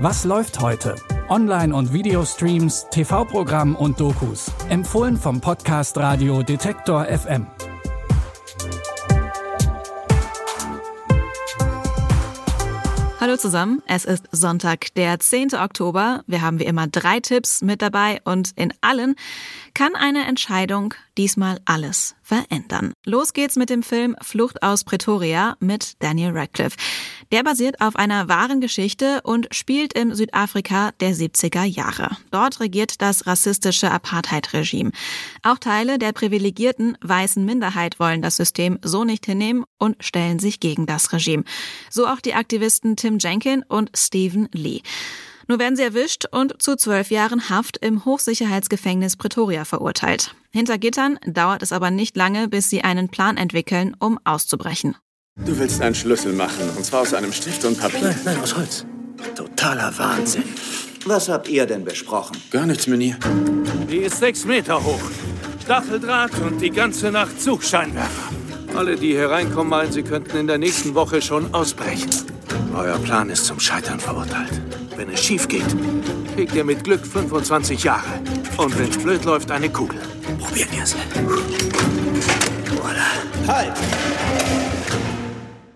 Was läuft heute? Online- und Videostreams, TV-Programm und Dokus. Empfohlen vom Podcast Radio Detektor FM. Hallo zusammen, es ist Sonntag, der 10. Oktober. Wir haben wie immer drei Tipps mit dabei und in allen kann eine Entscheidung diesmal alles verändern. Los geht's mit dem Film Flucht aus Pretoria mit Daniel Radcliffe. Der basiert auf einer wahren Geschichte und spielt im Südafrika der 70er Jahre. Dort regiert das rassistische Apartheid-Regime. Auch Teile der privilegierten weißen Minderheit wollen das System so nicht hinnehmen und stellen sich gegen das Regime. So auch die Aktivisten Tim Jenkin und Stephen Lee. Nur werden sie erwischt und zu zwölf Jahren Haft im Hochsicherheitsgefängnis Pretoria verurteilt. Hinter Gittern dauert es aber nicht lange, bis sie einen Plan entwickeln, um auszubrechen. Du willst einen Schlüssel machen, und zwar aus einem Stift und Papier. Nein, nein, aus Holz. Totaler Wahnsinn. Was habt ihr denn besprochen? Gar nichts, Mini. Die ist sechs Meter hoch. Stacheldraht und die ganze Nacht Zugscheinwerfer. Alle, die hier reinkommen, meinen, sie könnten in der nächsten Woche schon ausbrechen. Euer Plan ist zum Scheitern verurteilt. Wenn es schief geht, kriegt ihr mit Glück 25 Jahre. Und wenn es blöd läuft, eine Kugel. Probieren wir es. Halt!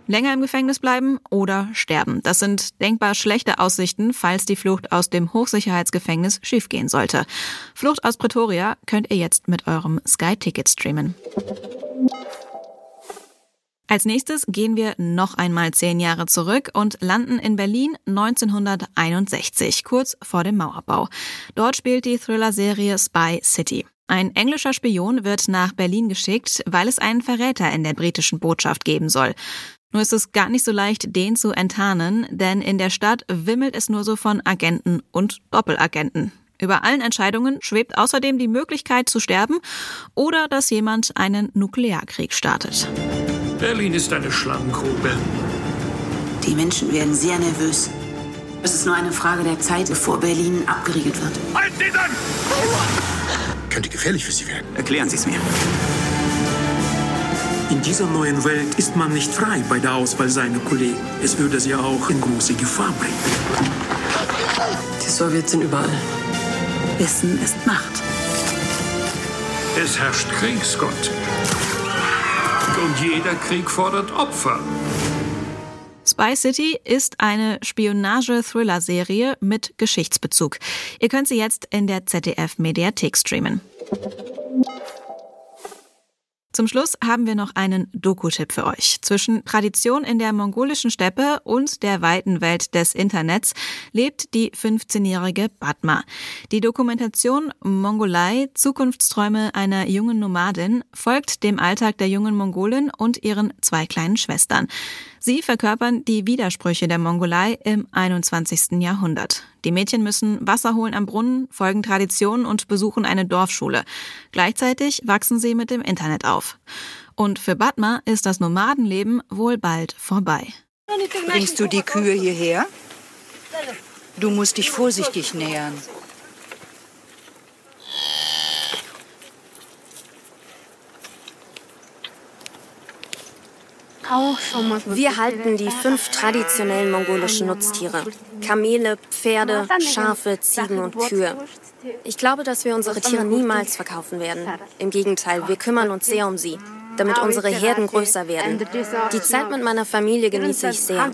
Länger im Gefängnis bleiben oder sterben. Das sind denkbar schlechte Aussichten, falls die Flucht aus dem Hochsicherheitsgefängnis schiefgehen sollte. Flucht aus Pretoria könnt ihr jetzt mit eurem Sky-Ticket streamen. Als nächstes gehen wir noch einmal zehn Jahre zurück und landen in Berlin 1961, kurz vor dem Mauerbau. Dort spielt die Thriller-Serie Spy City. Ein englischer Spion wird nach Berlin geschickt, weil es einen Verräter in der britischen Botschaft geben soll. Nur ist es gar nicht so leicht, den zu enttarnen, denn in der Stadt wimmelt es nur so von Agenten und Doppelagenten. Über allen Entscheidungen schwebt außerdem die Möglichkeit zu sterben oder dass jemand einen Nuklearkrieg startet. Berlin ist eine Schlangengrube. Die Menschen werden sehr nervös. Es ist nur eine Frage der Zeit, bevor Berlin abgeriegelt wird. Halt sie dann! Könnte gefährlich für Sie werden. Erklären Sie es mir. In dieser neuen Welt ist man nicht frei bei der Auswahl seiner Kollegen. Es würde sie auch in große Gefahr bringen. Die Sowjets sind überall. Wissen ist Macht. Es herrscht Kriegsgott. Und jeder Krieg fordert Opfer. Spy City ist eine Spionage-Thriller-Serie mit Geschichtsbezug. Ihr könnt sie jetzt in der ZDF-Mediathek streamen. Zum Schluss haben wir noch einen Doku-Tipp für euch. Zwischen Tradition in der mongolischen Steppe und der weiten Welt des Internets lebt die 15-jährige Batma. Die Dokumentation Mongolei, Zukunftsträume einer jungen Nomadin, folgt dem Alltag der jungen Mongolin und ihren zwei kleinen Schwestern. Sie verkörpern die Widersprüche der Mongolei im 21. Jahrhundert. Die Mädchen müssen Wasser holen am Brunnen, folgen Traditionen und besuchen eine Dorfschule. Gleichzeitig wachsen sie mit dem Internet auf. Und für Batma ist das Nomadenleben wohl bald vorbei. Bringst du die Kühe hierher? Du musst dich vorsichtig nähern. Wir halten die fünf traditionellen mongolischen Nutztiere. Kamele, Pferde, Schafe, Ziegen und Kühe. Ich glaube, dass wir unsere Tiere niemals verkaufen werden. Im Gegenteil, wir kümmern uns sehr um sie, damit unsere Herden größer werden. Die Zeit mit meiner Familie genieße ich sehr.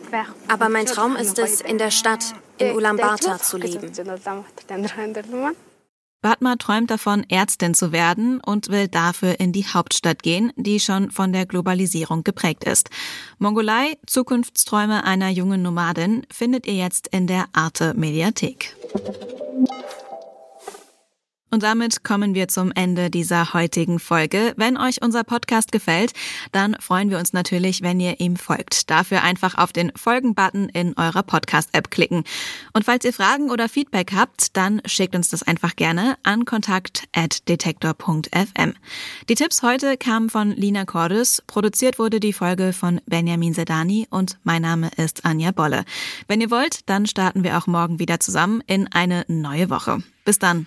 Aber mein Traum ist es, in der Stadt, in Ulaanbaatar zu leben. Batma träumt davon, Ärztin zu werden und will dafür in die Hauptstadt gehen, die schon von der Globalisierung geprägt ist. Mongolei, Zukunftsträume einer jungen Nomadin, findet ihr jetzt in der Arte Mediathek. Und damit kommen wir zum Ende dieser heutigen Folge. Wenn euch unser Podcast gefällt, dann freuen wir uns natürlich, wenn ihr ihm folgt. Dafür einfach auf den Folgen-Button in eurer Podcast-App klicken. Und falls ihr Fragen oder Feedback habt, dann schickt uns das einfach gerne an kontakt.detektor.fm. Die Tipps heute kamen von Lina Cordes. Produziert wurde die Folge von Benjamin Sedani und mein Name ist Anja Bolle. Wenn ihr wollt, dann starten wir auch morgen wieder zusammen in eine neue Woche. Bis dann.